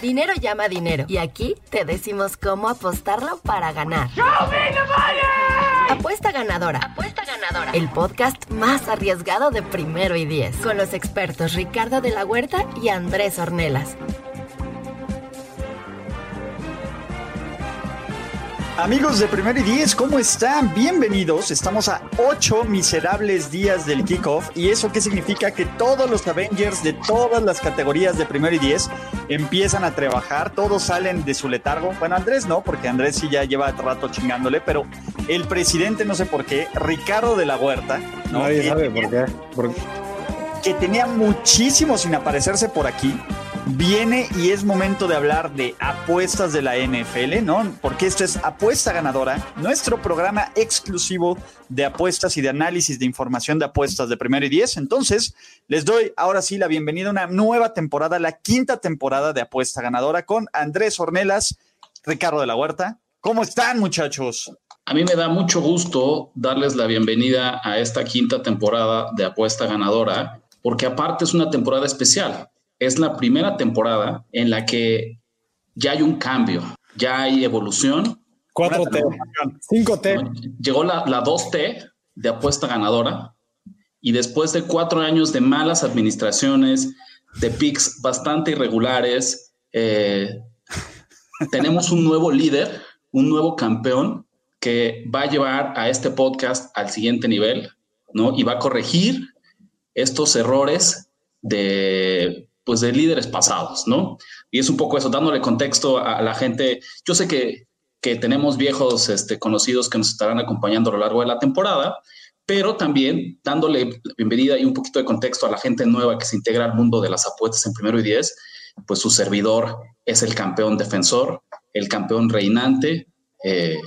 Dinero llama dinero. Y aquí te decimos cómo apostarlo para ganar. Apuesta ganadora. Apuesta ganadora. El podcast más arriesgado de primero y diez. Con los expertos Ricardo de la Huerta y Andrés Ornelas. Amigos de Primero y Diez, ¿cómo están? Bienvenidos. Estamos a ocho miserables días del kickoff. ¿Y eso qué significa? Que todos los Avengers de todas las categorías de Primero y Diez empiezan a trabajar. Todos salen de su letargo. Bueno, Andrés no, porque Andrés sí ya lleva rato chingándole, pero el presidente, no sé por qué, Ricardo de la Huerta. ¿no? Nadie sabe por qué. Por- que tenía muchísimo sin aparecerse por aquí, viene y es momento de hablar de apuestas de la NFL, ¿no? Porque esto es Apuesta Ganadora, nuestro programa exclusivo de apuestas y de análisis de información de apuestas de primero y diez. Entonces, les doy ahora sí la bienvenida a una nueva temporada, la quinta temporada de Apuesta Ganadora con Andrés Ornelas, Ricardo de la Huerta. ¿Cómo están, muchachos? A mí me da mucho gusto darles la bienvenida a esta quinta temporada de Apuesta Ganadora, porque aparte es una temporada especial. Es la primera temporada en la que ya hay un cambio, ya hay evolución. 4T, 5T. Llegó la, la 2T de Apuesta Ganadora y después de cuatro años de malas administraciones, de picks bastante irregulares, eh, tenemos un nuevo líder, un nuevo campeón que va a llevar a este podcast al siguiente nivel, ¿no? Y va a corregir estos errores de, pues, de líderes pasados, ¿no? Y es un poco eso, dándole contexto a, la gente. Yo sé que, que tenemos viejos este, conocidos que nos estarán acompañando a lo largo de la temporada, pero también dándole bienvenida y un poquito de contexto a la gente nueva que se integra al mundo de las apuestas en primero y diez, pues su servidor es el campeón defensor, el campeón reinante eh,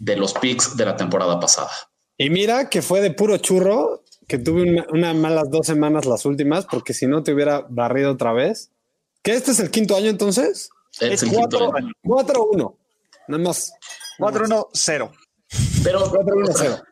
de los picks de la temporada pasada. Y mira que fue de puro churro, que tuve una, una malas dos semanas las últimas, porque si no te hubiera barrido otra vez. ¿Que este es el quinto año entonces? Es Es el quinto cuatro año. 4-1. Nada más. 4-1-0. Pero, 4-1-0.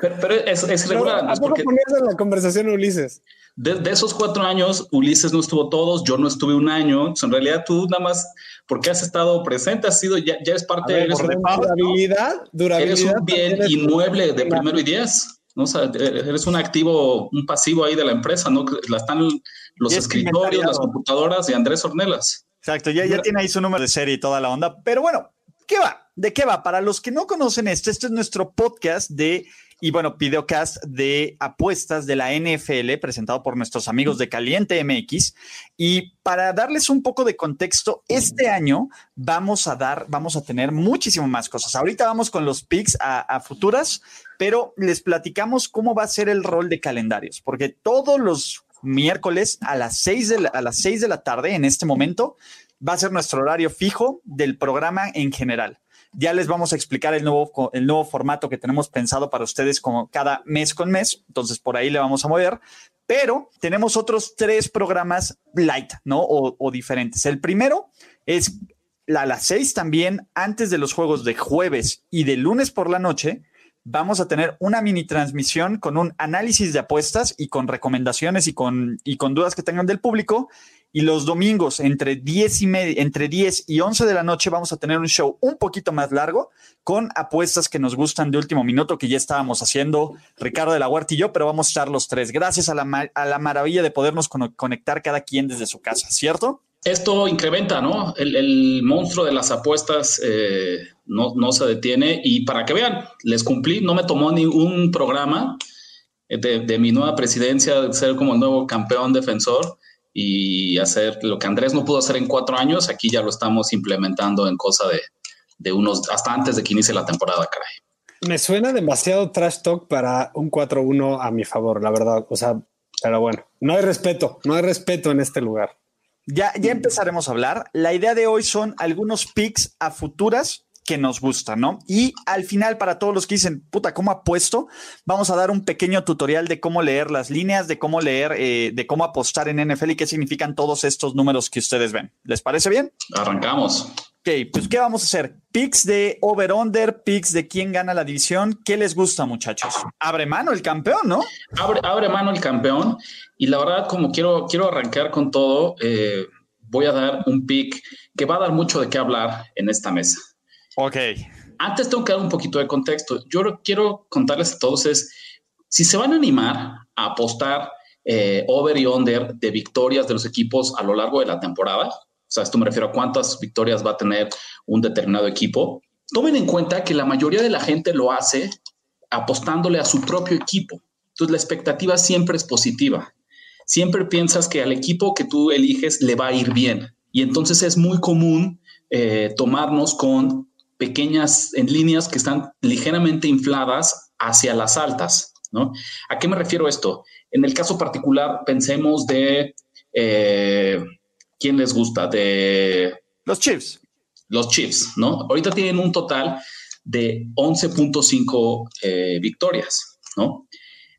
pero, pero es, es irregular, ¿A poco ponías en la conversación Ulises? de, de esos cuatro años, Ulises no estuvo todos, yo no estuve un año. En realidad, tú nada más, porque has estado presente, has sido, ya, ya es parte, ver, eres, por un, durabilidad, durabilidad. eres un bien inmueble de primero y diez. ¿No? O sea, eres un activo, un pasivo ahí de la empresa, ¿no? La están los Y es escritorios, las computadoras de Andrés Ornelas. Exacto, ya, ya tiene ahí su número de serie y toda la onda. Pero bueno, ¿qué va? ¿De qué va? Para los que no conocen esto, este es nuestro podcast de, y bueno, videocast de apuestas de la NFL, presentado por nuestros amigos de Caliente MX. Y para darles un poco de contexto, este año vamos a dar, vamos a tener muchísimo más cosas. Ahorita vamos con los picks a, a futuras, pero les platicamos cómo va a ser el rol de calendarios, porque todos los miércoles a las 6 de la, a las 6 de la tarde en este momento va a ser nuestro horario fijo del programa en general. Ya les vamos a explicar el nuevo, el nuevo formato que tenemos pensado para ustedes como cada mes con mes. Entonces por ahí le vamos a mover. Pero tenemos otros tres programas light, ¿no? O, diferentes. El primero es a las seis también, antes de los juegos de jueves y de lunes por la noche, vamos a tener una mini transmisión con un análisis de apuestas y con recomendaciones y con, y con dudas que tengan del público. Y los domingos entre 10 y media, entre 10 y 11 de la noche vamos a tener un show un poquito más largo con apuestas que nos gustan de último minuto que ya estábamos haciendo Ricardo de la Huerta y yo, pero vamos a estar los tres gracias a la, a la maravilla de podernos conectar cada quien desde su casa, ¿cierto? Esto incrementa, ¿no? El, monstruo de las apuestas eh, no, no se detiene. Y para que vean, les cumplí, no me tomó ni un programa de, de mi nueva presidencia, de ser como el nuevo campeón defensor y hacer lo que Andrés no pudo hacer en cuatro años, aquí ya lo estamos implementando en cosa de, de unos, hasta antes de que inicie la temporada, caray. Me suena demasiado trash talk para un 4-1 a mi favor, la verdad. O sea, pero bueno, no hay respeto, no hay respeto en este lugar. Ya, ya empezaremos a hablar. La idea de hoy son algunos picks a futuras que nos gustan, ¿no? Y al final, para todos los que dicen, puta, ¿cómo apuesto? Vamos a dar un pequeño tutorial de cómo leer las líneas, de cómo leer, eh, de cómo apostar en NFL y qué significan todos estos números que ustedes ven. ¿Les parece bien? Arrancamos. Ok, pues ¿qué vamos a hacer? Picks de over-under, picks de quién gana la división. ¿Qué les gusta, muchachos? Abre mano el campeón, ¿no? Abre, abre mano el campeón y la verdad, como quiero, quiero arrancar con todo, eh, voy a dar un pick que va a dar mucho de qué hablar en esta mesa. Ok. Antes tengo que dar un poquito de contexto. Yo quiero contarles a todos es, si se van a animar a apostar eh, over y under de victorias de los equipos a lo largo de la temporada, o sea, esto me refiero a cuántas victorias va a tener un determinado equipo, tomen en cuenta que la mayoría de la gente lo hace apostándole a su propio equipo. Entonces la expectativa siempre es positiva. Siempre piensas que al equipo que tú eliges le va a ir bien. Y entonces es muy común eh, tomarnos con pequeñas en líneas que están ligeramente infladas hacia las altas. ¿no? ¿A qué me refiero esto? En el caso particular, pensemos de eh, quién les gusta, de los Chiefs. Los Chiefs, ¿no? Ahorita tienen un total de 11.5 eh, victorias, ¿no?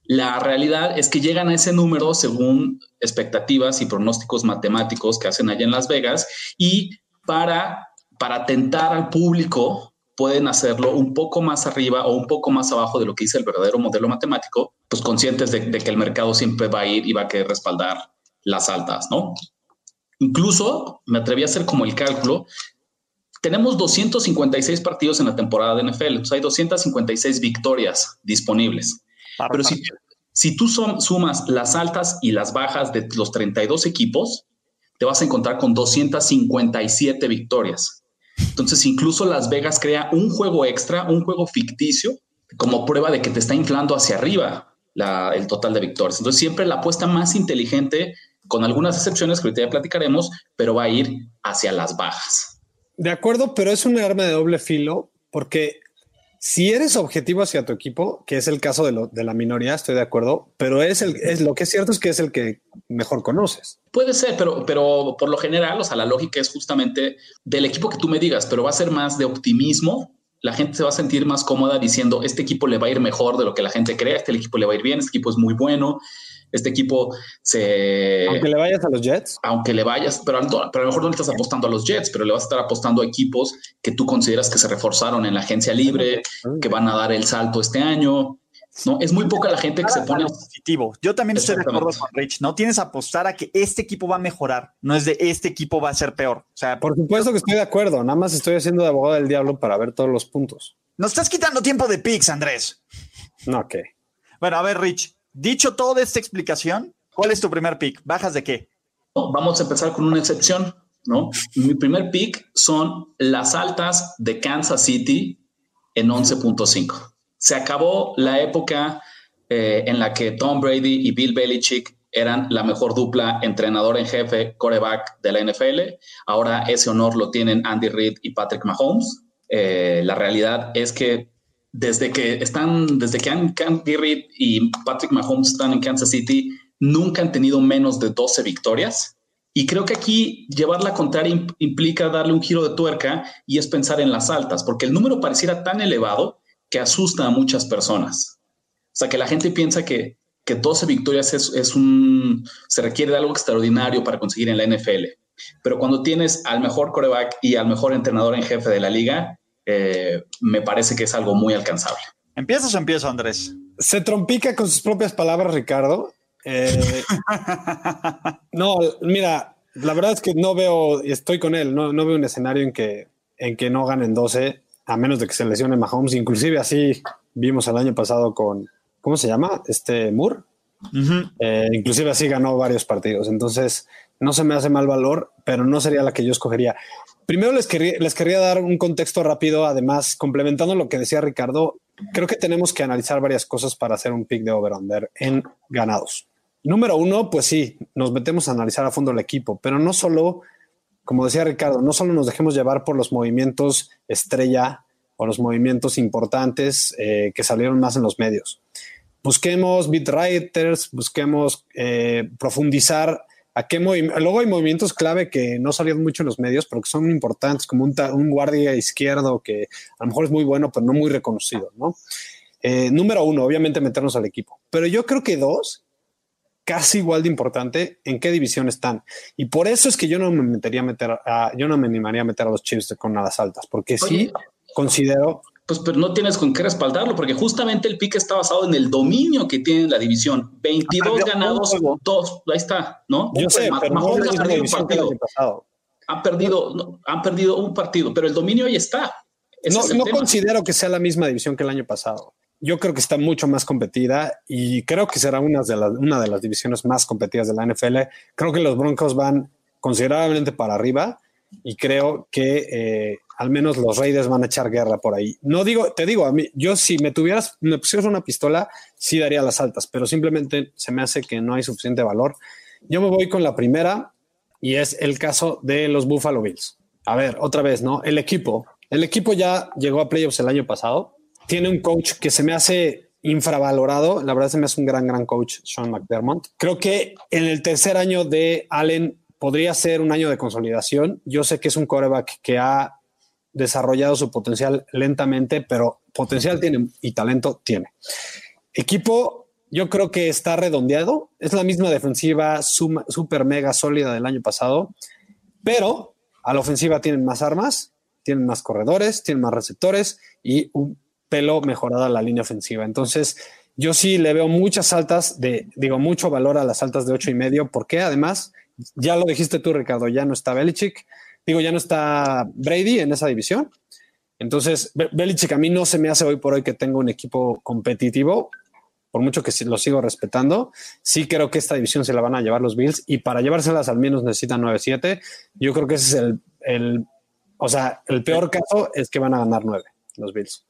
La realidad es que llegan a ese número según expectativas y pronósticos matemáticos que hacen allá en Las Vegas y para, para tentar al público pueden hacerlo un poco más arriba o un poco más abajo de lo que dice el verdadero modelo matemático, pues conscientes de, de que el mercado siempre va a ir y va a querer respaldar las altas, ¿no? Incluso me atreví a hacer como el cálculo tenemos 256 partidos en la temporada de NFL, entonces hay 256 victorias disponibles. Pero si, si, tú sumas las altas y las bajas de los 32 equipos, te vas a encontrar con 257 victorias. Entonces, incluso Las Vegas crea un juego extra, un juego ficticio, como prueba de que te está inflando hacia arriba el total de victorias. Entonces, siempre la apuesta más inteligente, con algunas excepciones que ahorita ya platicaremos, pero va a ir hacia las bajas. De acuerdo, pero es un arma de doble filo porque si eres objetivo hacia tu equipo, que es el caso de, lo, de la minoría, estoy de acuerdo, pero es el es lo que es cierto es que es el que mejor conoces. Puede ser, pero, pero por lo general, o sea, la lógica es justamente del equipo que tú me digas, pero va a ser más de optimismo. La gente se va a sentir más cómoda diciendo este equipo le va a ir mejor de lo que la gente cree, este equipo le va a ir bien, este equipo es muy bueno este equipo se... Aunque le vayas a los Jets. Aunque le vayas, pero, pero a lo mejor no le estás apostando a los Jets, pero le vas a estar apostando a equipos que tú consideras que se reforzaron en la agencia libre, que van a dar el salto este año. No, es muy poca la gente que se pone positivo. Yo también estoy de acuerdo con Rich. No tienes apostar a que este equipo va a mejorar, no es de este equipo va a ser peor. O sea, por supuesto que estoy de acuerdo. Nada más estoy haciendo de abogado del diablo para ver todos los puntos. Nos estás quitando tiempo de picks, Andrés. No, ok. Bueno, a ver, Rich, Dicho toda esta explicación, ¿cuál es tu primer pick? ¿Bajas de qué? Vamos a empezar con una excepción, ¿no? Mi primer pick son las altas de Kansas City en 11.5. Se acabó la época eh, en la que Tom Brady y Bill Belichick eran la mejor dupla entrenador en jefe, coreback de la NFL. Ahora ese honor lo tienen Andy Reid y Patrick Mahomes. Eh, la realidad es que desde que están, desde que Andy Reid y Patrick Mahomes están en Kansas City, nunca han tenido menos de 12 victorias. Y creo que aquí llevar la contraria implica darle un giro de tuerca y es pensar en las altas, porque el número pareciera tan elevado que asusta a muchas personas. O sea, que la gente piensa que, que 12 victorias es, es un, se requiere de algo extraordinario para conseguir en la NFL. Pero cuando tienes al mejor coreback y al mejor entrenador en jefe de la liga, eh, me parece que es algo muy alcanzable. ¿Empiezas o empiezo, Andrés? Se trompica con sus propias palabras, Ricardo. Eh, no, mira, la verdad es que no veo, estoy con él, no, veo un escenario en que, en que no ganen 12, a menos de que se lesione Mahomes. Inclusive así vimos el año pasado con, ¿cómo se llama? Este Moore. Eh, inclusive así ganó varios partidos. Entonces, no se me hace mal valor, pero no sería la que yo escogería. Primero les quería dar un contexto rápido, además, complementando lo que decía Ricardo, creo que tenemos que analizar varias cosas para hacer un pick de over-under en ganados. Número uno, pues sí, nos metemos a analizar a fondo el equipo, pero no solo, como decía Ricardo, no solo nos dejemos llevar por los movimientos estrella o los movimientos importantes eh, que salieron más en los medios. Busquemos beat writers, busquemos eh, profundizar a qué Luego hay movimientos clave que no salieron mucho en los medios, pero que son importantes, como un, guardia izquierdo que a lo mejor es muy bueno, pero no muy reconocido, ¿no? Eh, número uno, obviamente meternos al equipo. Pero yo creo que dos, casi igual de importante, en qué división están. Y por eso es que yo no me metería a meter a, yo no me animaría a meter a los Chiefs con alas altas, porque sí considero pues pero no tienes con qué respaldarlo, porque justamente el pick está basado en el dominio que tiene la división. 22 ganados, 2, ahí está, ¿no? Yo sé, pero no ha perdido un partido. Han perdido, han perdido un partido, pero el dominio ahí está. no, no considero que sea la misma división que el año pasado. Yo creo que está mucho más competida y creo que será una de, las, una de las divisiones más competidas de la NFL. Creo que los Broncos van considerablemente para arriba y creo que eh, al menos los Raiders van a echar guerra por ahí. No digo, te digo, a mí, yo si me tuvieras, me pusieras una pistola, sí daría las altas, pero simplemente se me hace que no hay suficiente valor. Yo me voy con la primera y es el caso de los Buffalo Bills. A ver, otra vez, ¿no? El equipo. El equipo ya llegó a playoffs el año pasado. Tiene un coach que se me hace infravalorado. La verdad se me hace un gran, gran coach, Sean McDermott. Creo que en el tercer año de Allen podría ser un año de consolidación. Yo sé que es un coreback que ha desarrollado su potencial lentamente, pero potencial tiene y talento tiene. Equipo, yo creo que está redondeado. Es la misma defensiva super mega sólida del año pasado, pero a la ofensiva tienen más armas, tienen más corredores, tienen más receptores y un pelo mejorada la línea ofensiva. Entonces, yo sí le veo muchas altas de, digo, mucho valor a las altas de ocho y medio, porque además, ya lo dijiste tú, Ricardo, ya no está Belichick, Digo, ya no está Brady en esa división. Entonces, Belichick a mí no se me hace hoy por hoy que tenga un equipo competitivo, por mucho que lo sigo respetando. Sí creo que esta división se la van a llevar los Bills y para llevárselas al menos necesitan 9-7. Yo creo que ese es el, el, o sea, el peor caso es que van a ganar 9 los Bills.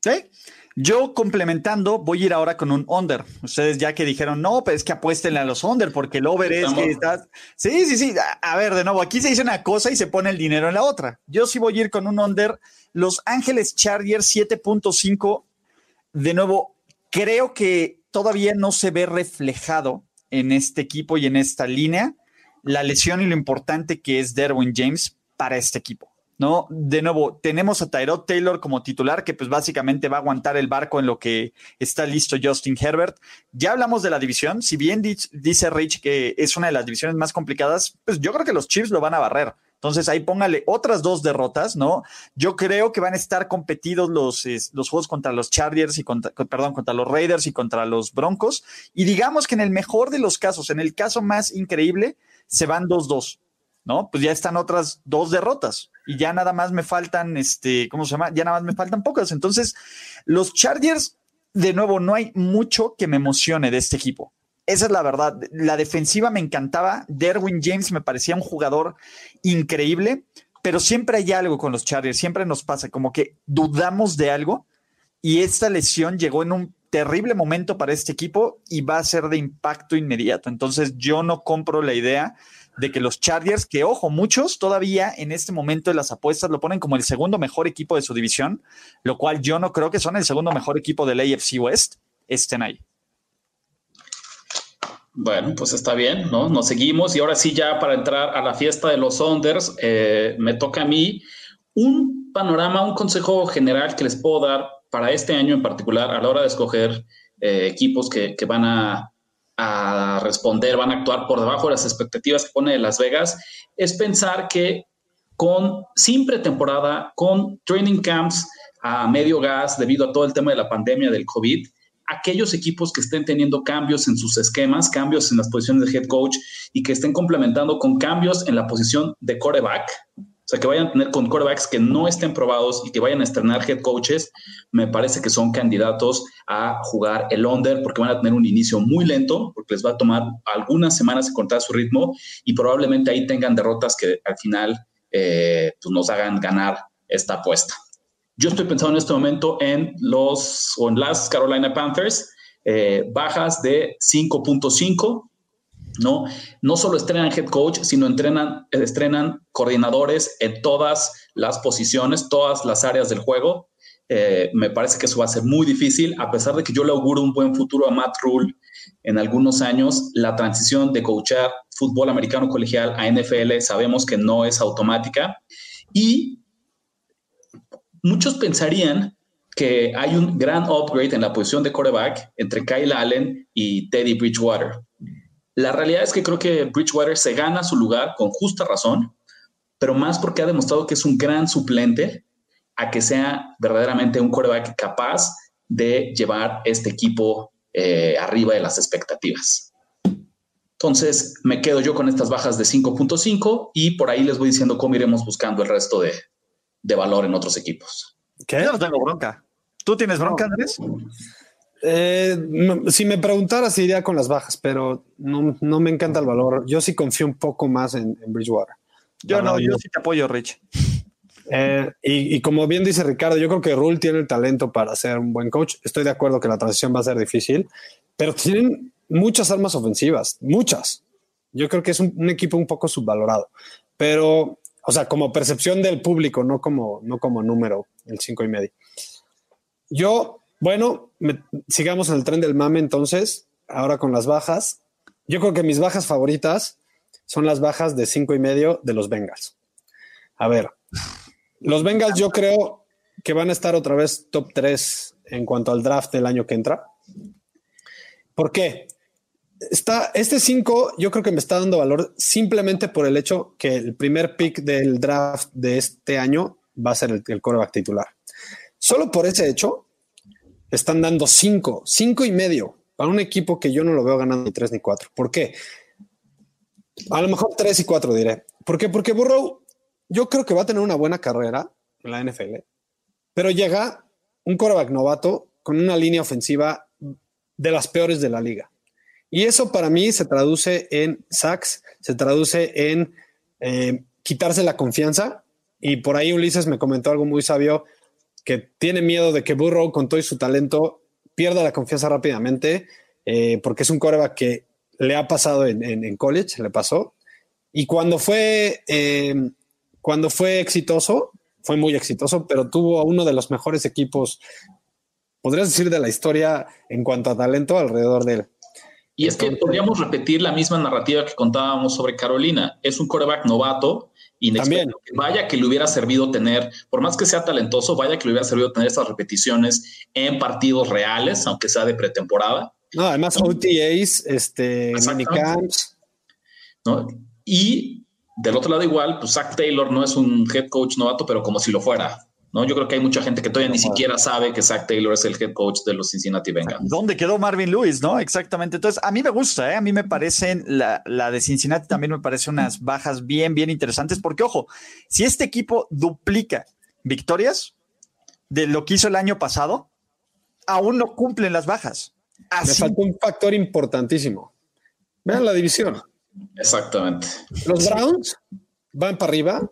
Sí, yo complementando, voy a ir ahora con un under. Ustedes ya que dijeron, no, pero es que apuéstenle a los under porque el over es que estás. Sí, sí, sí. A ver, de nuevo, aquí se dice una cosa y se pone el dinero en la otra. Yo sí voy a ir con un under. Los Ángeles Chargers 7.5. De nuevo, creo que todavía no se ve reflejado en este equipo y en esta línea la lesión y lo importante que es Derwin James para este equipo. ¿No? De nuevo, tenemos a Tyrod Taylor como titular, que pues básicamente va a aguantar el barco en lo que está listo Justin Herbert. Ya hablamos de la división, si bien dice Rich que es una de las divisiones más complicadas, pues yo creo que los Chiefs lo van a barrer. Entonces ahí póngale otras dos derrotas, ¿no? Yo creo que van a estar competidos los, los juegos contra los Chargers y contra, perdón, contra los Raiders y contra los Broncos. Y digamos que en el mejor de los casos, en el caso más increíble, se van 2-2. ¿No? Pues ya están otras dos derrotas y ya nada más me faltan, este, ¿cómo se llama? Ya nada más me faltan pocas. Entonces, los Chargers, de nuevo, no hay mucho que me emocione de este equipo. Esa es la verdad. La defensiva me encantaba. Derwin James me parecía un jugador increíble, pero siempre hay algo con los Chargers. Siempre nos pasa como que dudamos de algo y esta lesión llegó en un terrible momento para este equipo y va a ser de impacto inmediato. Entonces, yo no compro la idea de que los Chargers, que ojo, muchos todavía en este momento de las apuestas lo ponen como el segundo mejor equipo de su división, lo cual yo no creo que son el segundo mejor equipo del AFC West, estén ahí. Bueno, pues está bien, ¿no? Nos seguimos y ahora sí ya para entrar a la fiesta de los Sonders, eh, me toca a mí un panorama, un consejo general que les puedo dar para este año en particular a la hora de escoger eh, equipos que van a a responder, van a actuar por debajo de las expectativas que pone Las Vegas, es pensar que con sin pretemporada, con training camps a medio gas debido a todo el tema de la pandemia del COVID, aquellos equipos que estén teniendo cambios en sus esquemas, cambios en las posiciones de head coach y que estén complementando con cambios en la posición de coreback, sea, que vayan a tener con quarterbacks que no estén probados y que vayan a estrenar head coaches, me parece que son candidatos a jugar el under porque van a tener un inicio muy lento, porque les va a tomar algunas semanas encontrar su ritmo y probablemente ahí tengan derrotas que al final eh, pues nos hagan ganar esta apuesta. Yo estoy pensando en este momento en los o en las Carolina Panthers, eh, bajas de 5.5 ¿no? No solo estrenan head coach, sino entrenan, estrenan coordinadores en todas las posiciones, todas las áreas del juego. Eh, me parece que eso va a ser muy difícil, a pesar de que yo le auguro un buen futuro a Matt Rule en algunos años, la transición de coachar fútbol americano colegial a NFL sabemos que no es automática y muchos pensarían que hay un gran upgrade en la posición de quarterback entre Kyle Allen y Teddy Bridgewater. La realidad es que creo que Bridgewater se gana su lugar con justa razón, pero más porque ha demostrado que es un gran suplente a que sea verdaderamente un coreback capaz de llevar este equipo eh, arriba de las expectativas. Entonces me quedo yo con estas bajas de 5.5 y por ahí les voy diciendo cómo iremos buscando el resto de, valor en otros equipos. ¿Qué? Yo no tengo bronca. ¿Tú tienes bronca, Andrés? Eh, si me preguntaras, iría con las bajas, pero no, me encanta el valor. Yo sí confío un poco más en, Bridgewater. Yo no, yo sí te apoyo, Rich. Eh, y, como bien dice Ricardo, yo creo que Rule tiene el talento para ser un buen coach. Estoy de acuerdo que la transición va a ser difícil, pero tienen muchas armas ofensivas, muchas. Yo creo que es un, equipo un poco subvalorado, pero, o sea, como percepción del público, no como, no como número, el cinco y medio. Yo, bueno, sigamos en el tren del mame entonces, ahora con las bajas. Yo creo que mis bajas favoritas son las bajas de cinco y medio de los Bengals. A ver, los Bengals yo creo que van a estar otra vez top 3 en cuanto al draft del año que entra. ¿Por qué? Está, este 5 yo creo que me está dando valor simplemente por el hecho que el primer pick del draft de este año va a ser el, el titular. Solo por ese hecho están dando 5, 5 y medio para un equipo que yo no lo veo ganando ni 3 ni 4. ¿Por qué? A lo mejor 3 y 4 diré. ¿Por qué? Porque Burrow yo creo que va a tener una buena carrera en la NFL, pero llega un quarterback novato con una línea ofensiva de las peores de la liga. Y eso para mí se traduce en sacks, se traduce en eh, quitarse la confianza. Y por ahí Ulises me comentó algo muy sabio, que tiene miedo de que Burrow, con todo su talento, pierda la confianza rápidamente, eh, porque es un quarterback que le ha pasado en, college, le pasó. Y cuando fue eh, cuando fue exitoso, fue muy exitoso, pero tuvo a uno de los mejores equipos, podrías decir, de la historia en cuanto a talento alrededor de él. Y es que podríamos repetir la misma narrativa que contábamos sobre Carolina. Es un coreback novato, También. Vaya que le hubiera servido tener, por más que sea talentoso, vaya que le hubiera servido tener esas repeticiones en partidos reales, aunque sea de pretemporada. No, además OTAs, este, minicamps. ¿no? Y del otro lado igual, pues Zach Taylor no es un head coach novato, pero como si lo fuera. ¿No? Yo creo que hay mucha gente que todavía ni siquiera sabe que Zach Taylor es el head coach de los Cincinnati Bengals. ¿Dónde quedó Marvin Lewis? ¿No? Exactamente. Entonces, a mí me gusta, ¿eh? a mí me parecen, la, la, de Cincinnati también me parece unas bajas bien, bien interesantes, porque ojo, si este equipo duplica victorias de lo que hizo el año pasado, aún no cumplen las bajas. Así. Me falta un factor importantísimo. Vean la división. Exactamente. Los Browns van para arriba.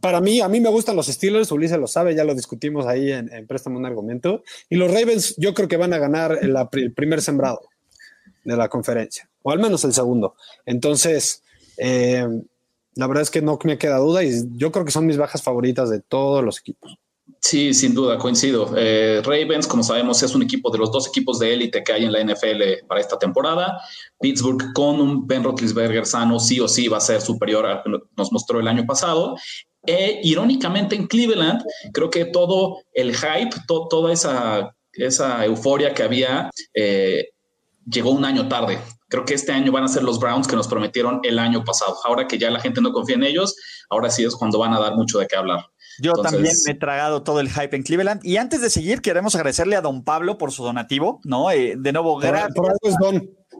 Para mí, a mí me gustan los Steelers, Ulises lo sabe, ya lo discutimos ahí en, Préstamo un Argumento. Y los Ravens, yo creo que van a ganar el, primer sembrado de la conferencia, o al menos el segundo. Entonces, eh, la verdad es que no me queda duda y yo creo que son mis bajas favoritas de todos los equipos. Sí, sin duda, coincido. Eh, Ravens, como sabemos, es un equipo de los dos equipos de élite que hay en la NFL para esta temporada. Pittsburgh con un Ben Roethlisberger sano sí o sí va a ser superior a lo que nos mostró el año pasado. E irónicamente en Cleveland, creo que todo el hype, toda esa, esa euforia que había, eh, llegó un año tarde. Creo que este año van a ser los Browns que nos prometieron el año pasado. Ahora que ya la gente no confía en ellos, ahora sí es cuando van a dar mucho de qué hablar. Yo también me he tragado todo el hype en Cleveland. Y antes de seguir, queremos agradecerle a don Pablo por su donativo, ¿no? Eh, de nuevo, gracias.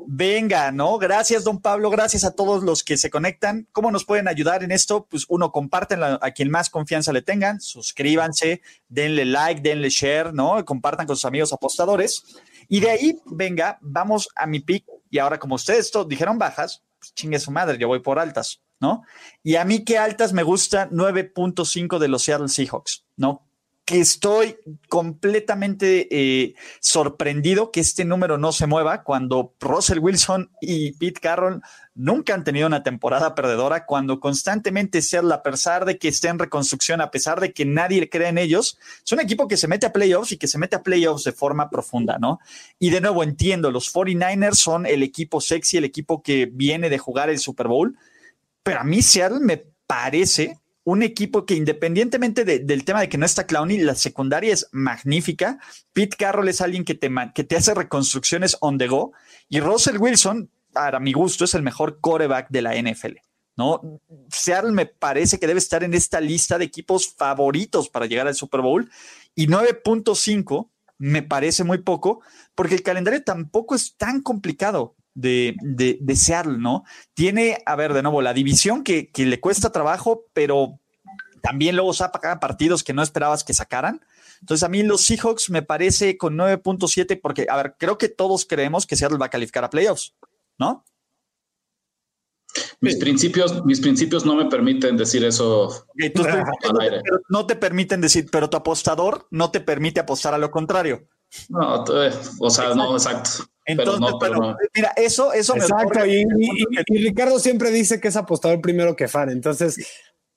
Venga, ¿no? Gracias, don Pablo. Gracias a todos los que se conectan. ¿Cómo nos pueden ayudar en esto? Pues uno, comparten a quien más confianza le tengan, suscríbanse, denle like, denle share, ¿no? Compartan con sus amigos apostadores. Y de ahí, venga, vamos a mi pick. Y ahora, como ustedes todos dijeron bajas, pues chingue su madre, yo voy por altas. ¿no? Y a mí que altas me gusta 9.5 de los Seattle Seahawks, ¿no? Que estoy completamente eh, sorprendido que este número no se mueva cuando Russell Wilson y Pete Carroll nunca han tenido una temporada perdedora, cuando constantemente Seattle, a pesar de que esté en reconstrucción, a pesar de que nadie cree en ellos, es un equipo que se mete a playoffs y que se mete a playoffs de forma profunda, ¿no? Y de nuevo entiendo, los 49ers son el equipo sexy, el equipo que viene de jugar el Super Bowl pero a mí Seattle me parece un equipo que independientemente del tema de que no está Clowney, la secundaria es magnífica. Pete Carroll es alguien que te, que te hace reconstrucciones on the go. Y Russell Wilson, para mi gusto, es el mejor coreback de la NFL. ¿no? Seattle me parece que debe estar en esta lista de equipos favoritos para llegar al Super Bowl y 9.5 me parece muy poco porque el calendario tampoco es tan complicado de, de, Seattle, ¿no? Tiene, a ver, de nuevo, la división que, que le cuesta trabajo, pero también luego saca partidos que no esperabas que sacaran. Entonces, a mí los Seahawks me parece con 9.7, porque, a ver, creo que todos creemos que Seattle va a calificar a playoffs, ¿no? Mis principios, mis principios no me permiten decir eso. no te permiten decir, pero tu apostador no te permite apostar a lo contrario. No, eh, o sea, no, exacto. Entonces, no, mira, eso, eso exacto, y, Ricardo siempre dice que es apostador primero que fan. Entonces,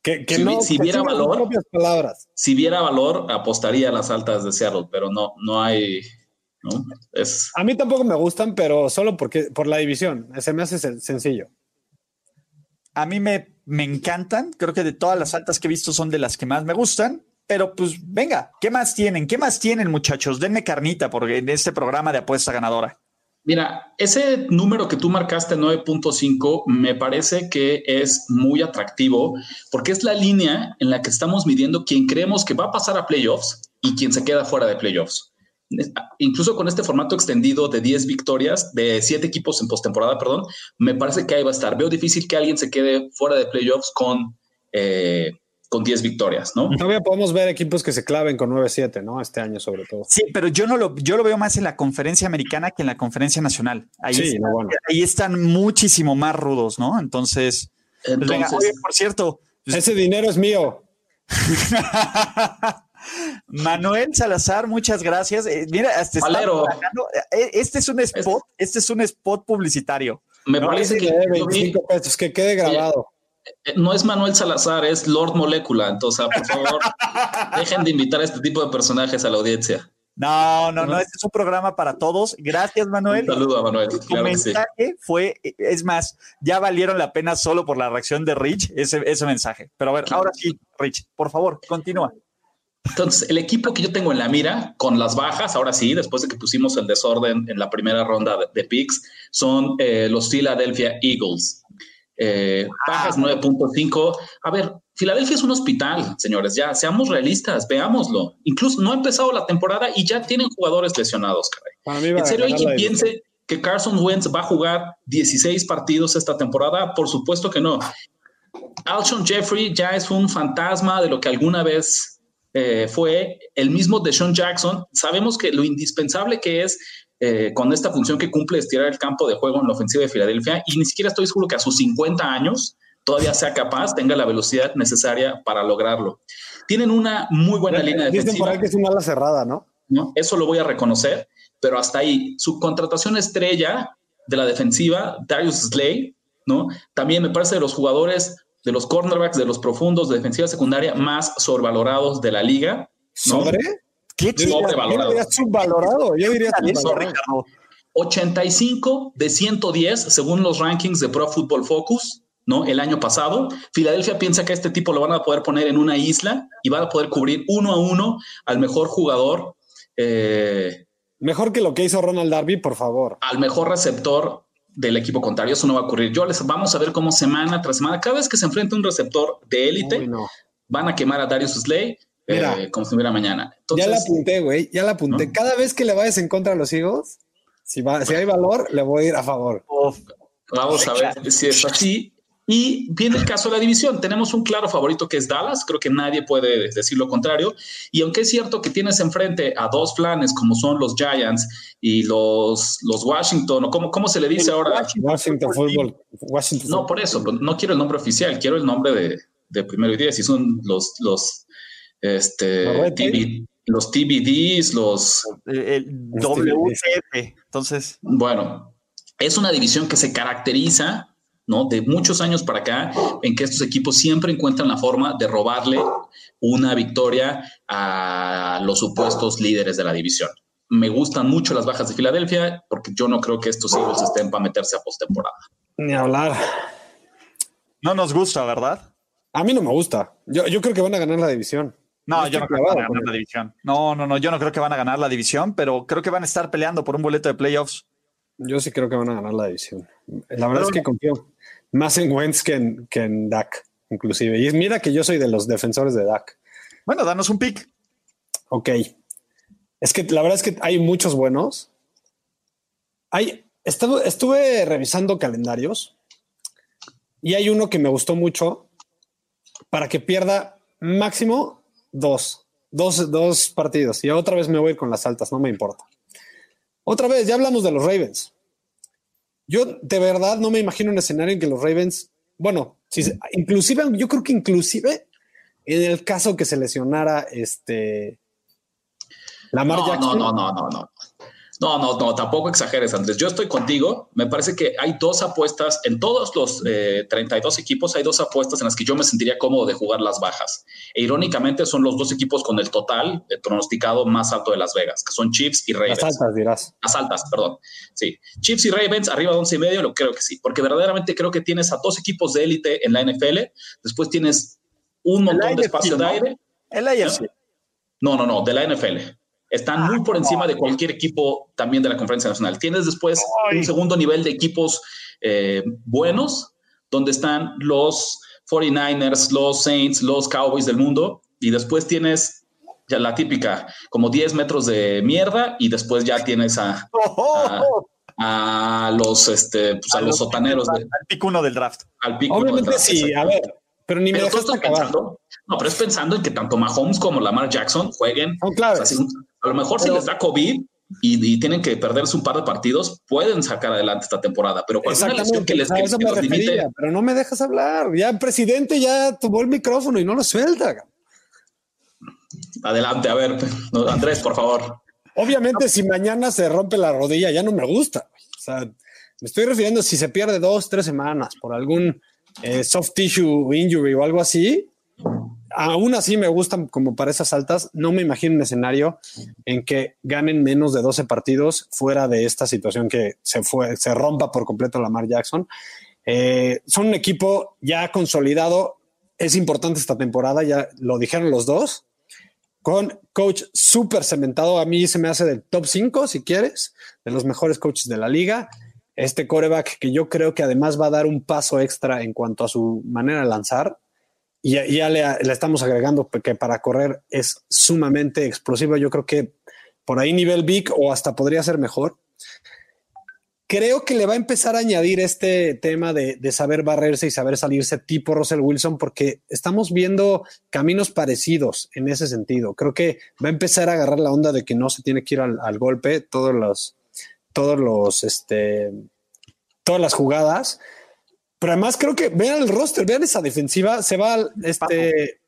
que, si, no, si viera valor, palabras. si viera valor, apostaría a las altas de Seattle, pero no, no hay. ¿no? Es... A mí tampoco me gustan, pero solo porque por la división. Se me hace sencillo. A mí me, me encantan. Creo que de todas las altas que he visto son de las que más me gustan. Pero pues venga, ¿qué más tienen? ¿Qué más tienen, muchachos? Denme carnita porque en este programa de apuesta ganadora. Mira, ese número que tú marcaste, 9.5, me parece que es muy atractivo porque es la línea en la que estamos midiendo quién creemos que va a pasar a playoffs y quién se queda fuera de playoffs. Incluso con este formato extendido de 10 victorias, de 7 equipos en postemporada, perdón, me parece que ahí va a estar. Veo difícil que alguien se quede fuera de playoffs con eh, con 10 victorias, ¿no? Todavía podemos ver equipos que se claven con 9-7, ¿no? Este año sobre todo. Sí, pero yo no lo, yo lo veo más en la conferencia americana que en la conferencia nacional. Ahí, sí, están, ahí están muchísimo más rudos, ¿no? Entonces, pues Entonces por cierto. Pues ese dinero es mío. Manuel Salazar, muchas gracias. Eh, mira, este, eh, este es un spot, este es un spot publicitario. Me parece que 25 pesos, que quede grabado. Eh, no es Manuel Salazar, es Lord Molecula. Entonces, por favor, dejen de invitar a este tipo de personajes a la audiencia. No, no, no, este es un programa para todos. Gracias, Manuel. Un saludo a Manuel. Tu mensaje fue, es más, ya valieron la pena solo por la reacción de Rich ese, ese mensaje. Pero a ver, ahora sí, Rich, por favor, continúa. Entonces, el equipo que yo tengo en la mira, con las bajas, ahora sí, después de que pusimos el desorden en la primera ronda de, picks, son eh, los Philadelphia Eagles. Eh, bajas 9.5. A ver, Filadelfia es un hospital, señores, ya seamos realistas, veámoslo. Incluso no ha empezado la temporada y ya tienen jugadores lesionados, caray. ¿En serio hay quien piense que Carson Wentz va a jugar 16 partidos esta temporada? Por supuesto que no. Alshon Jeffrey ya es un fantasma de lo que alguna vez eh, fue el mismo de Sean Jackson. Sabemos que lo indispensable que es eh, con esta función que cumple estirar el campo de juego en la ofensiva de Filadelfia y ni siquiera estoy seguro que a sus 50 años todavía sea capaz, tenga la velocidad necesaria para lograrlo. Tienen una muy buena línea defensiva. Dicen por ahí que es una ala cerrada, ¿no? ¿no? Eso lo voy a reconocer, pero hasta ahí. Su contratación estrella de la defensiva, Darius Slay, ¿no? También me parece de los jugadores, de los cornerbacks, de los profundos de defensiva secundaria más sobrevalorados de la liga. ¿Sobre? ¿Qué. Yo diría subvalorado. Yo diría subvalorado. 85 de 110 según los rankings de Pro Football Focus, ¿no? El año pasado. Filadelfia piensa que a este tipo lo van a poder poner en una isla y van a poder cubrir uno a uno al mejor jugador. Eh, mejor que lo que hizo Ronald Darby, por favor. Al mejor receptor del equipo contrario. Eso no va a ocurrir. Yo les vamos a ver cómo semana tras semana, cada vez que se enfrenta un receptor de élite, van a quemar a Darius Slay eh, como si hubiera mañana. ya la apunté, güey, ya la apunté. Cada vez que le vayas en contra a los hijos, si, va, si hay valor, le voy a ir a favor. Vamos a ver si es así. Y viene el caso de la división. Tenemos un claro favorito que es Dallas. Creo que nadie puede decir lo contrario. Y aunque es cierto que tienes enfrente a dos planes como son los Giants y los, los Washington, o cómo, cómo se le dice ahora. Washington, Football. no, por eso, no quiero el nombre oficial, quiero el nombre de, de primero y diez. Y son los, los este, los TBDs, los... El, WCF, entonces... Bueno, es una división que se caracteriza, ¿no? De muchos años para acá, en que estos equipos siempre encuentran la forma de robarle una victoria a los supuestos líderes de la división. Me gustan mucho las bajas de Filadelfia porque yo no creo que estos Eagles estén para meterse a postemporada. Ni hablar. No nos gusta, ¿verdad? A mí no me gusta. Yo, yo creo que van a ganar la división. No, yo no creo que van a ganar la división. No, no, no, yo no creo que van a ganar la división, pero creo que van a estar peleando por un boleto de playoffs. Yo sí creo que van a ganar la división. La verdad es que confío, más en Wentz que en, que en Dak, inclusive. Y mira que yo soy de los defensores de Dak. Bueno, danos un pick. Ok. Es que la verdad es que hay muchos buenos. Hay, estuve, estuve revisando calendarios y hay uno que me gustó mucho para que pierda máximo dos, dos, dos partidos. Y otra vez me voy con las altas, no me importa. Otra vez, ya hablamos de los Ravens. Yo de verdad no me imagino un escenario en que los Ravens, bueno, si, inclusive, yo creo que inclusive en el caso que se lesionara este Lamar no, Jackson. No, no, no, no, no. No, no, no, tampoco exageres, Andrés. Yo estoy contigo. Me parece que hay dos apuestas en todos los 32 eh, equipos. Hay dos apuestas en las que yo me sentiría cómodo de jugar las bajas. E irónicamente son los dos equipos con el total pronosticado más alto de Las Vegas, que son Chiefs y Ravens. Las altas, dirás. Las altas, perdón. Sí. Chiefs y Ravens arriba de 11 y medio, lo creo que sí, porque verdaderamente creo que tienes a dos equipos de élite en la NFL. Después tienes un montón de espacio de aire. El AFC. No, no, no, de la NFL. Están muy por encima de cualquier equipo también de la Conferencia Nacional. Tienes después un segundo nivel de equipos eh, buenos, donde están los 49ers, los Saints, los Cowboys del mundo, y después tienes ya la típica, como 10 metros de mierda, y después ya tienes a, a, los, este, pues, a, los, sotaneros. al pico uno del draft. Al pico Obviamente sí, a ver, pero ni me dejaste acabar. no, pero es pensando en que tanto Mahomes como Lamar Jackson jueguen. claro. A lo mejor si les da COVID y, tienen que perderse un par de partidos, pueden sacar adelante esta temporada. Pero cuando una que les que, eso me limite, pero no me dejas hablar. Ya el presidente ya tomó el micrófono y no lo suelta. Adelante, a ver, Andrés, por favor. Obviamente, si mañana se rompe la rodilla, ya no me gusta. O sea, me estoy refiriendo si se pierde dos, tres semanas por algún eh, soft tissue injury o algo así, aún así me gustan como para esas altas. No me imagino un escenario en que ganen menos de 12 partidos fuera de esta situación que se fue, se rompa por completo Lamar Jackson. Eh, son un equipo ya consolidado. Es importante esta temporada, ya lo dijeron los dos. Con coach súper cementado, a mí se me hace del top 5, si quieres, de los mejores coaches de la liga. Este coreback que yo creo que además va a dar un paso extra en cuanto a su manera de lanzar y ya, le, estamos agregando que para correr es sumamente explosivo. Yo creo que por ahí nivel big o hasta podría ser mejor. Creo que le va a empezar a añadir este tema de, saber barrerse y saber salirse tipo Russell Wilson, porque estamos viendo caminos parecidos en ese sentido. Creo que va a empezar a agarrar la onda de que no se tiene que ir al, al golpe todos los, todos los, este, todas las jugadas pero además creo que vean el roster, vean esa defensiva, se va este,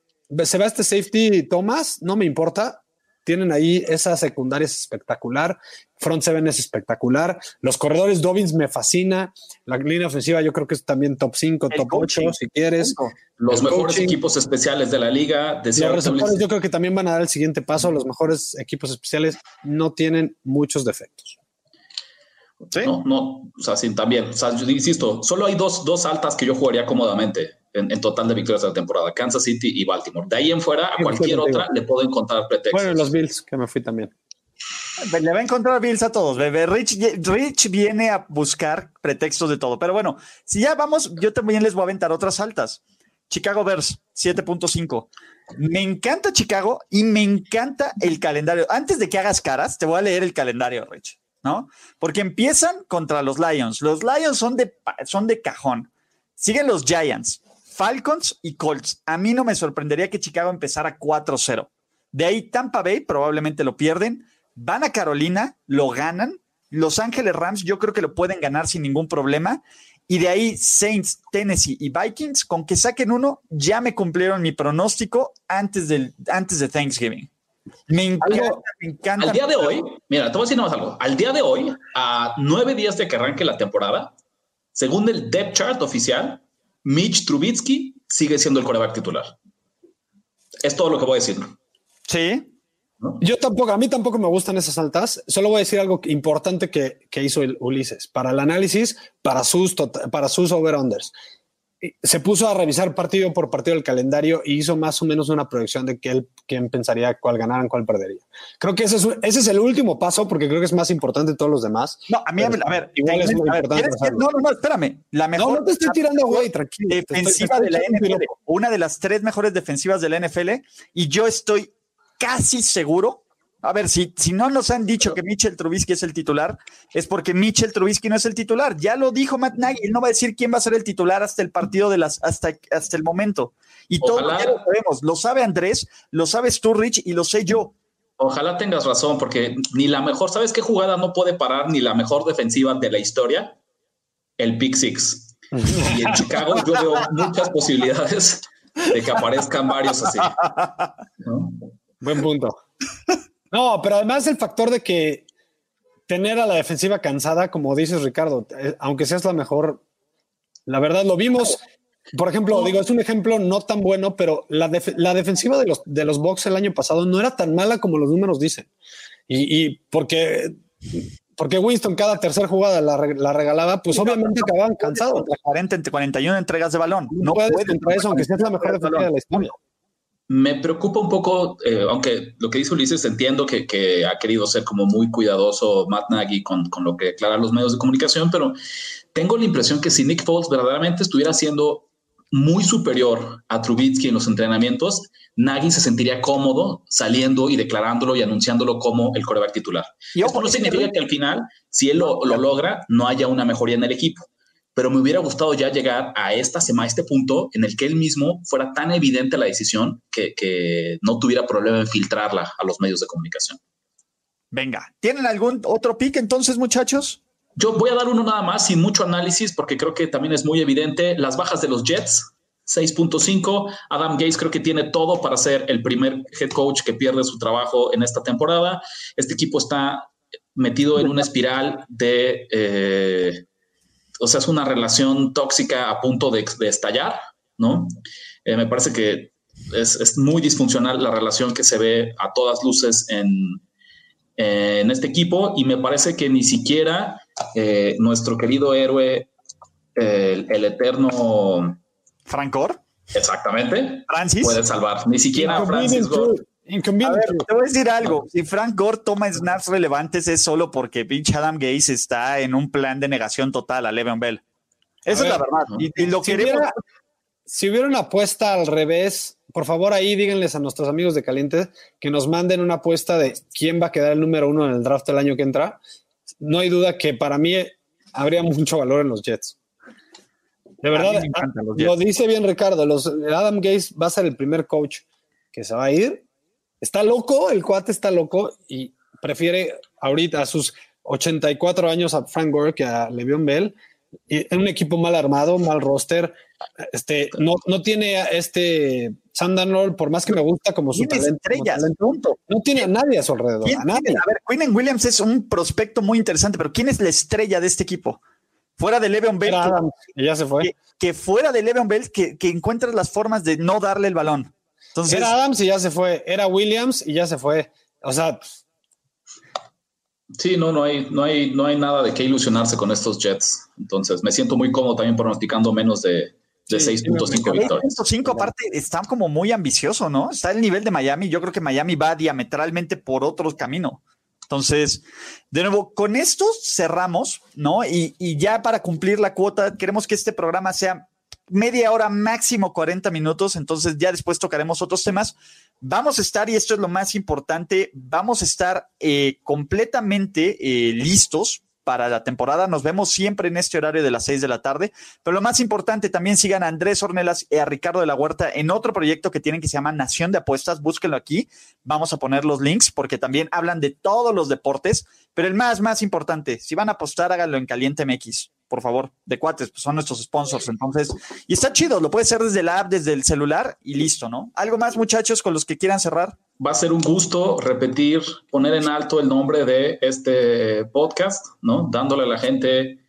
se va este safety Thomas, no me importa. Tienen ahí esa secundaria es espectacular, front seven es espectacular, los corredores Dobbins me fascina, la línea ofensiva yo creo que es también top 5, top 8 si quieres. Los mejores equipos especiales de la liga. De los receptores yo creo que también van a dar el siguiente paso, los mejores equipos especiales no tienen muchos defectos. No, no, o sea, sí, también. O sea, yo insisto, solo hay dos, dos altas que yo jugaría cómodamente en, total de victorias de la temporada: Kansas City y Baltimore. De ahí en fuera, a cualquier otra le puedo encontrar pretextos. Bueno, los Bills, que me fui también. Le va a encontrar Bills a todos, bebé. Rich, Rich viene a buscar pretextos de todo. Pero bueno, si ya vamos, yo también les voy a aventar otras altas. Chicago Bears, 7.5. Me encanta Chicago y me encanta el calendario. Antes de que hagas caras, te voy a leer el calendario, Rich. ¿No? Porque empiezan contra los Lions. Los Lions son de, son de cajón. Siguen los Giants, Falcons y Colts. A mí no me sorprendería que Chicago empezara 4-0. De ahí Tampa Bay probablemente lo pierden. Van a Carolina, lo ganan. Los Ángeles Rams yo creo que lo pueden ganar sin ningún problema. Y de ahí Saints, Tennessee y Vikings, con que saquen uno, ya me cumplieron mi pronóstico antes, del, antes de Thanksgiving. Me encanta, me encanta. Al día de hoy, mira, te voy a decir algo. Al día de hoy, a nueve días de que arranque la temporada, según el depth chart oficial, Mitch Trubitsky sigue siendo el coreback titular. Es todo lo que voy a decir. Sí. Yo tampoco, a mí tampoco me gustan esas altas. Solo voy a decir algo importante que, hizo el Ulises para el análisis, para sus, para sus over-unders. Se puso a revisar partido por partido el calendario y hizo más o menos una proyección de que él quién pensaría cuál ganaran, cuál perdería. Creo que ese es, ese es el último paso porque creo que es más importante de todos los demás. No, a mí, a ver, igual es muy importante. no, no, no, espérame. La mejor. No, no te estoy tirando, güey, tranquilo. Defensiva de la NFL, una de las tres mejores defensivas de la NFL, y yo estoy casi seguro a ver, si, si no nos han dicho que Mitchell Trubisky es el titular, es porque Mitchell Trubisky no es el titular. Ya lo dijo Matt Nagy, él no va a decir quién va a ser el titular hasta el partido de las, hasta, hasta el momento. Y todo lo sabemos. Lo sabe Andrés, lo sabes tú, Rich, y lo sé yo. Ojalá tengas razón, porque ni la mejor, ¿sabes qué jugada no puede parar ni la mejor defensiva de la historia? El pick six. y en Chicago yo veo muchas posibilidades de que aparezcan varios así. Buen punto. No, pero además el factor de que tener a la defensiva cansada, como dices Ricardo, eh, aunque seas la mejor, la verdad lo vimos. Por ejemplo, digo, es un ejemplo no tan bueno, pero la, defensiva de los, de los Bucks el año pasado no era tan mala como los números dicen. Y, porque, porque Winston cada tercera jugada la, regalaba, pues obviamente acababan cansados. 40 entre 41 entregas de balón. No, puedes, contra eso, aunque seas la mejor defensiva de la historia. Me preocupa un poco, eh, aunque lo que dice Ulises entiendo que, ha querido ser como muy cuidadoso Matt Nagy con, con, lo que declaran los medios de comunicación, pero tengo la impresión que si Nick Foles verdaderamente estuviera siendo muy superior a Trubitsky en los entrenamientos, Nagy se sentiría cómodo saliendo y declarándolo y anunciándolo como el coreback titular. Y Esto no significa que al final, si él lo, lo logra, no haya una mejoría en el equipo pero me hubiera gustado ya llegar a esta a este punto en el que él mismo fuera tan evidente la decisión que, no tuviera problema en filtrarla a los medios de comunicación. Venga, ¿tienen algún otro pick entonces, muchachos? Yo voy a dar uno nada más sin mucho análisis porque creo que también es muy evidente las bajas de los Jets. 6.5. Adam Gates creo que tiene todo para ser el primer head coach que pierde su trabajo en esta temporada. Este equipo está metido en una espiral de eh, o sea, es una relación tóxica a punto de, estallar, ¿no? Eh, me parece que es, muy disfuncional la relación que se ve a todas luces en, en este equipo y me parece que ni siquiera eh, nuestro querido héroe, el, eterno... Francor. Exactamente. Francis. Puede salvar. Ni siquiera Francis te voy a decir algo. Si Frank Gore toma snaps relevantes es solo porque pinche Adam Gaze está en un plan de negación total a Le'Veon Bell. Esa es la verdad. Y, lo si, hubiera, si hubiera una apuesta al revés, por favor ahí díganles a nuestros amigos de Caliente que nos manden una apuesta de quién va a quedar el número uno en el draft el año que entra. No hay duda que para mí habría mucho valor en los Jets. De verdad, lo dice bien Ricardo, los, Adam Gaze va a ser el primer coach que se va a ir Está loco, el cuate está loco y prefiere ahorita a sus 84 años a Frank Gore que a Le'Veon Bell. Y en un equipo mal armado, mal roster. Este, no, no tiene este Sam Darnold, por más que me gusta como su talento, no tiene a nadie a su alrededor. A, nadie. a ver, Quinn Williams es un prospecto muy interesante, pero ¿quién es la estrella de este equipo? Fuera de Le'Veon Bell. Que, ya se fue. Que, fuera de Le'Veon Bell, que, que encuentras las formas de no darle el balón era Adams y ya se fue, era Williams y ya se fue. O sea. Sí, no, no hay, no hay, no hay nada de qué ilusionarse con estos Jets. Entonces, me siento muy cómodo también pronosticando menos de, de 6.5 victorias. 6.5 aparte está como muy ambicioso, ¿no? Está el nivel de Miami. Yo creo que Miami va diametralmente por otro camino. Entonces, de nuevo, con esto cerramos, ¿no? Y, y, ya para cumplir la cuota, queremos que este programa sea media hora, máximo 40 minutos, entonces ya después tocaremos otros temas. Vamos a estar, y esto es lo más importante, vamos a estar eh, completamente eh, listos para la temporada. Nos vemos siempre en este horario de las 6 de la tarde. Pero lo más importante, también sigan a Andrés Ornelas y a Ricardo de la Huerta en otro proyecto que tienen que se llama Nación de Apuestas. Búsquenlo aquí. Vamos a poner los links porque también hablan de todos los deportes. Pero el más, más importante, si van a apostar, háganlo en Caliente MX por favor, de cuates, pues son nuestros sponsors. Entonces, y está chido, lo puede hacer desde la app, desde el celular y listo, ¿no? ¿Algo más, muchachos, con los que quieran cerrar? Va a ser un gusto repetir, poner en alto el nombre de este podcast, ¿no? Dándole a la gente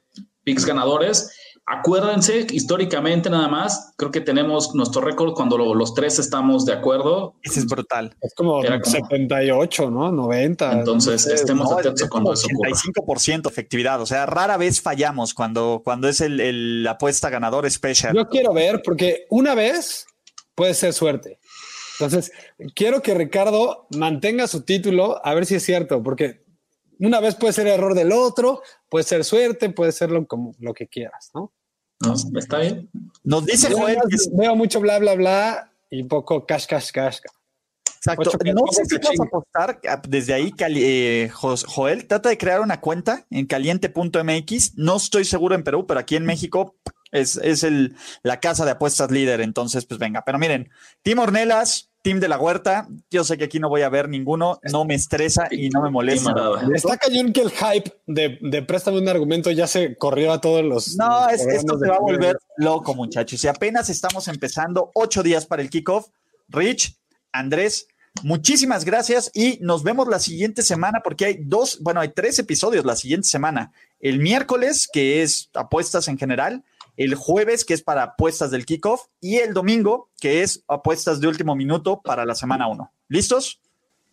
picks ganadores. Acuérdense, históricamente nada más, creo que tenemos nuestro récord cuando los tres estamos de acuerdo. Ese es brutal. Es como, 78, ¿no? 90. Entonces, estemos atentos cuando eso 85% efectividad. O sea, rara vez fallamos cuando, cuando es el, la apuesta ganador especial. Yo quiero ver, porque una vez puede ser suerte. Entonces, quiero que Ricardo mantenga su título, a ver si es cierto, porque una vez puede ser error del otro, puede ser suerte, puede ser lo, como lo que quieras, ¿no? No, está bien. Nos dice Joel. Veo mucho bla, bla, bla y poco cash, cash, cash. Exacto. no sé si vas a apostar ah, desde ahí, eh, Joel. Trata de crear una cuenta en caliente.mx. No estoy seguro en Perú, pero aquí en México es, es el, la casa de apuestas líder. Entonces, pues venga. Pero miren, Tim Ornelas, Team de la Huerta, yo sé que aquí no voy a ver ninguno, no me estresa y no me molesta. Está cañón que el hype de, de, préstame un argumento ya se corrió a todos los. No, esto se va a volver loco, muchachos. Y apenas estamos empezando, ocho días para el kickoff. Rich, Andrés, muchísimas gracias y nos vemos la siguiente semana porque hay dos, bueno, hay tres episodios la siguiente semana. El miércoles, que es apuestas en general el jueves, que es para apuestas del kickoff, y el domingo, que es apuestas de último minuto para la semana 1. ¿Listos?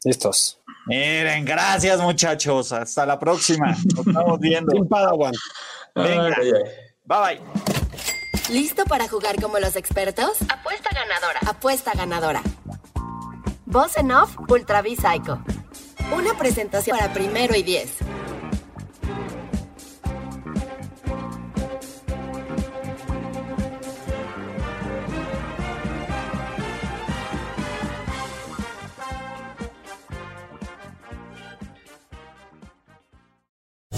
Listos. Miren, gracias muchachos. Hasta la próxima. Nos estamos viendo. Venga. Bye bye. ¿Listo para jugar como los expertos? Apuesta ganadora. Apuesta ganadora. Voz en off, Ultra V Psycho. Una presentación para primero y diez.